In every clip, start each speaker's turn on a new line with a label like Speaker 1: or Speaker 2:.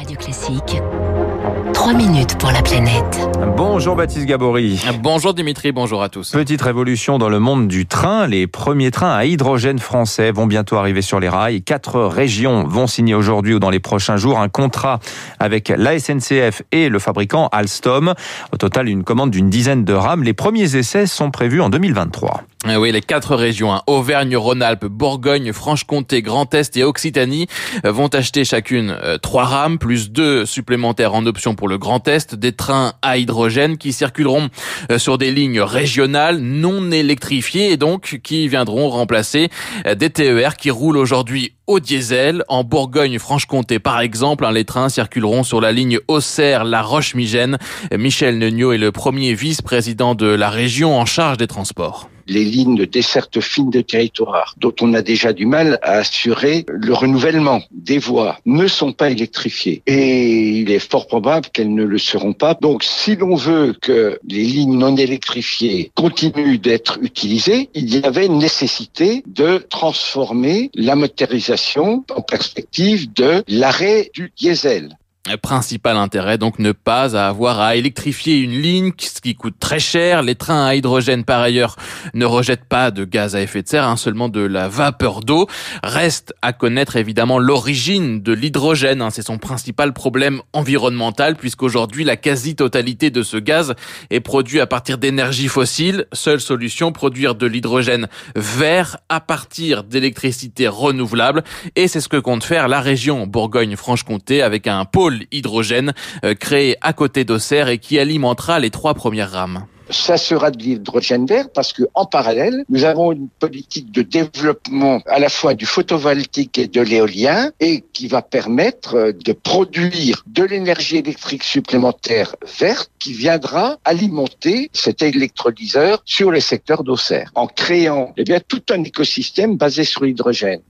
Speaker 1: Radio Classique. 3 minutes pour la planète.
Speaker 2: Bonjour Baptiste Gabory.
Speaker 3: Bonjour Dimitri, bonjour à tous.
Speaker 2: Petite révolution dans le monde du train. Les premiers trains à hydrogène français vont bientôt arriver sur les rails. Quatre régions vont signer aujourd'hui ou dans les prochains jours un contrat avec la SNCF et le fabricant Alstom. Au total, une commande d'une dizaine de rames. Les premiers essais sont prévus en 2023.
Speaker 3: Eh oui, les quatre régions, hein, Auvergne-Rhône-Alpes, Bourgogne, Franche-Comté, Grand Est et Occitanie, euh, vont acheter chacune euh, trois rames, plus deux supplémentaires en option pour le Grand Est, des trains à hydrogène qui circuleront euh, sur des lignes régionales non électrifiées et donc qui viendront remplacer des TER qui roulent aujourd'hui au diesel. En Bourgogne-Franche-Comté, par exemple, hein, les trains circuleront sur la ligne Auxerre-La Roche-Migène. Michel Neugnot est le premier vice-président de la région en charge des transports
Speaker 4: les lignes de desserte fine de territoire, dont on a déjà du mal à assurer le renouvellement des voies, ne sont pas électrifiées. Et il est fort probable qu'elles ne le seront pas. Donc, si l'on veut que les lignes non électrifiées continuent d'être utilisées, il y avait nécessité de transformer la motorisation en perspective de l'arrêt du diesel.
Speaker 3: Principal intérêt, donc ne pas avoir à électrifier une ligne, ce qui coûte très cher. Les trains à hydrogène, par ailleurs, ne rejettent pas de gaz à effet de serre, hein, seulement de la vapeur d'eau. Reste à connaître évidemment l'origine de l'hydrogène. Hein, C'est son principal problème environnemental, puisqu'aujourd'hui, la quasi-totalité de ce gaz est produit à partir d'énergie fossile. Seule solution, produire de l'hydrogène vert à partir d'électricité renouvelable. Et c'est ce que compte faire la région Bourgogne-Franche-Comté avec un pôle hydrogène euh, créé à côté d'Auxerre et qui alimentera les trois premières rames
Speaker 4: ça sera de l'hydrogène vert parce que en parallèle, nous avons une politique de développement à la fois du photovoltaïque et de l'éolien et qui va permettre euh, de produire de l'énergie électrique supplémentaire verte qui viendra alimenter cet électrolyseur sur le secteur d'Auxerre en créant eh bien tout un écosystème basé sur l'hydrogène.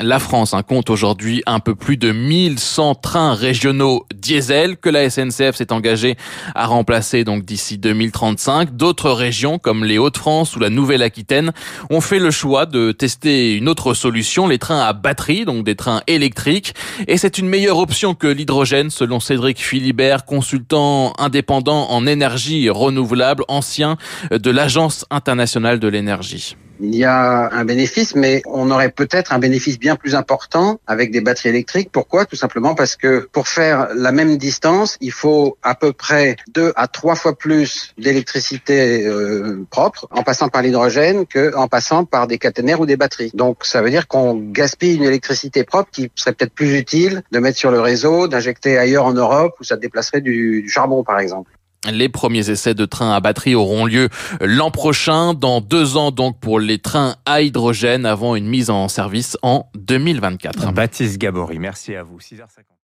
Speaker 3: La France hein, compte aujourd'hui un peu plus de 1100 trains régionaux diesel que la SNCF s'est engagée à remplacer donc d'ici 2035. D'autres régions comme les Hauts-de-France ou la Nouvelle-Aquitaine ont fait le choix de tester une autre solution, les trains à batterie, donc des trains électriques. Et c'est une meilleure option que l'hydrogène selon Cédric Philibert, consultant indépendant en énergie renouvelable, ancien de l'Agence internationale de l'énergie
Speaker 5: il y a un bénéfice, mais on aurait peut-être un bénéfice bien plus important avec des batteries électriques. Pourquoi? Tout simplement parce que pour faire la même distance, il faut à peu près deux à trois fois plus d'électricité euh, propre en passant par l'hydrogène que en passant par des caténaires ou des batteries. Donc ça veut dire qu'on gaspille une électricité propre qui serait peut-être plus utile de mettre sur le réseau, d'injecter ailleurs en Europe où ça déplacerait du charbon par exemple.
Speaker 3: Les premiers essais de trains à batterie auront lieu l'an prochain, dans deux ans donc pour les trains à hydrogène, avant une mise en service en 2024.
Speaker 2: Baptiste Gabory, merci à vous. 6h50.